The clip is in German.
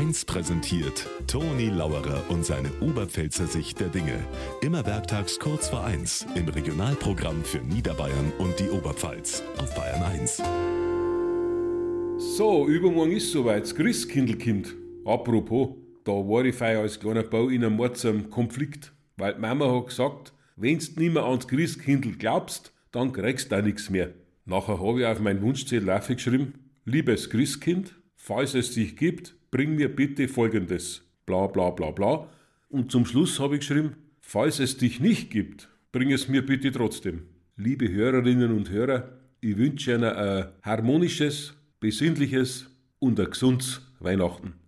1 präsentiert Toni Lauerer und seine Oberpfälzer Sicht der Dinge. Immer werktags kurz vor 1 im Regionalprogramm für Niederbayern und die Oberpfalz auf Bayern 1. So, übermorgen ist soweit, das Christkindlkind. Apropos, da war ich feier als kleiner Bau in einem Mord zum Konflikt, weil die Mama hat gesagt, wenn's nimmer ans Christkindl glaubst, dann kriegst du auch nichts mehr. Nachher habe ich auf meinen Wunschzettel aufgeschrieben, liebes Christkind, falls es dich gibt, bring mir bitte folgendes. Bla bla bla bla. Und zum Schluss habe ich geschrieben, falls es dich nicht gibt, bring es mir bitte trotzdem. Liebe Hörerinnen und Hörer, ich wünsche Ihnen ein harmonisches, besinnliches und ein gesundes Weihnachten.